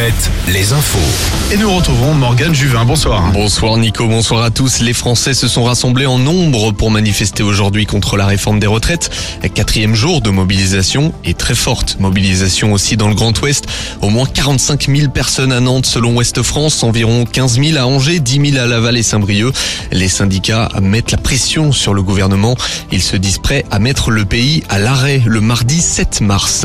Alouette, les infos. Et nous retrouvons Morgane Juvin. Bonsoir. Bonsoir Nico, bonsoir à tous. Les Français se sont rassemblés en nombre pour manifester aujourd'hui contre la réforme des retraites. Quatrième jour de mobilisation et très forte mobilisation aussi dans le Grand Ouest. Au moins 45 000 personnes à Nantes selon Ouest France, environ 15 000 à Angers, 10 000 à Laval et Saint-Brieuc. Les syndicats mettent la pression sur le gouvernement. Ils se disent prêts à mettre le pays à l'arrêt le mardi 7 mars.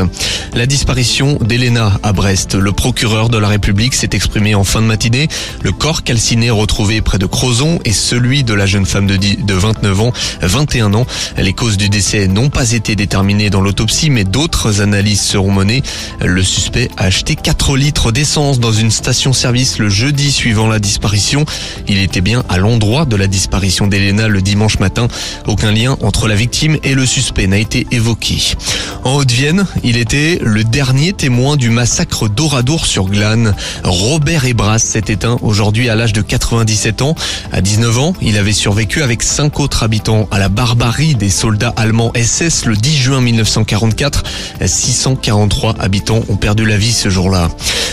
La disparition d'Elena à Brest. Le procureur de la République s'est exprimé en fin de matinée. Le corps calciné retrouvé près de Crozon est celui de la jeune femme de, 10 de 29 ans, 21 ans. Les causes du décès n'ont pas été déterminées dans l'autopsie, mais d'autres analyses seront menées. Le suspect a acheté 4 litres d'essence dans une station-service le jeudi suivant la disparition. Il était bien à l'endroit de la disparition d'Elena le dimanche matin. Aucun lien entre la victime et le suspect n'a été évoqué. En Haute-Vienne, il était le dernier témoin du massacre d'Oradour sur Robert Ebras s'est éteint aujourd'hui à l'âge de 97 ans. À 19 ans, il avait survécu avec cinq autres habitants à la barbarie des soldats allemands SS le 10 juin 1944. 643 habitants ont perdu la vie ce jour-là.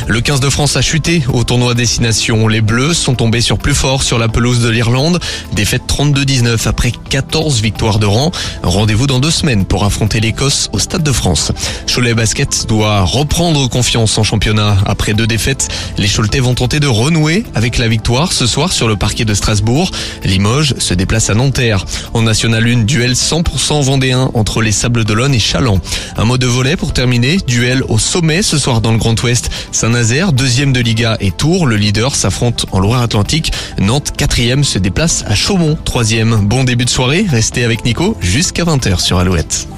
Le 15 de France a chuté au tournoi Destination. Les Bleus sont tombés sur plus fort sur la pelouse de l'Irlande. Défaite 32-19 après 14 victoires de rang. Rendez-vous dans deux semaines pour affronter l'Écosse au Stade de France. Cholet Basket doit reprendre confiance en championnat. Après deux défaites, les Choletais vont tenter de renouer avec la victoire ce soir sur le parquet de Strasbourg. Limoges se déplace à Nanterre. En National 1, duel 100% vendéen entre les Sables d'Olonne et Chaland. Un mot de volet pour terminer. Duel au sommet ce soir dans le Grand Ouest. Saint-Nazaire, deuxième de Liga et Tours, le leader s'affronte en Loire-Atlantique. Nantes, quatrième, se déplace à Chaumont, troisième. Bon début de soirée, restez avec Nico jusqu'à 20h sur Alouette.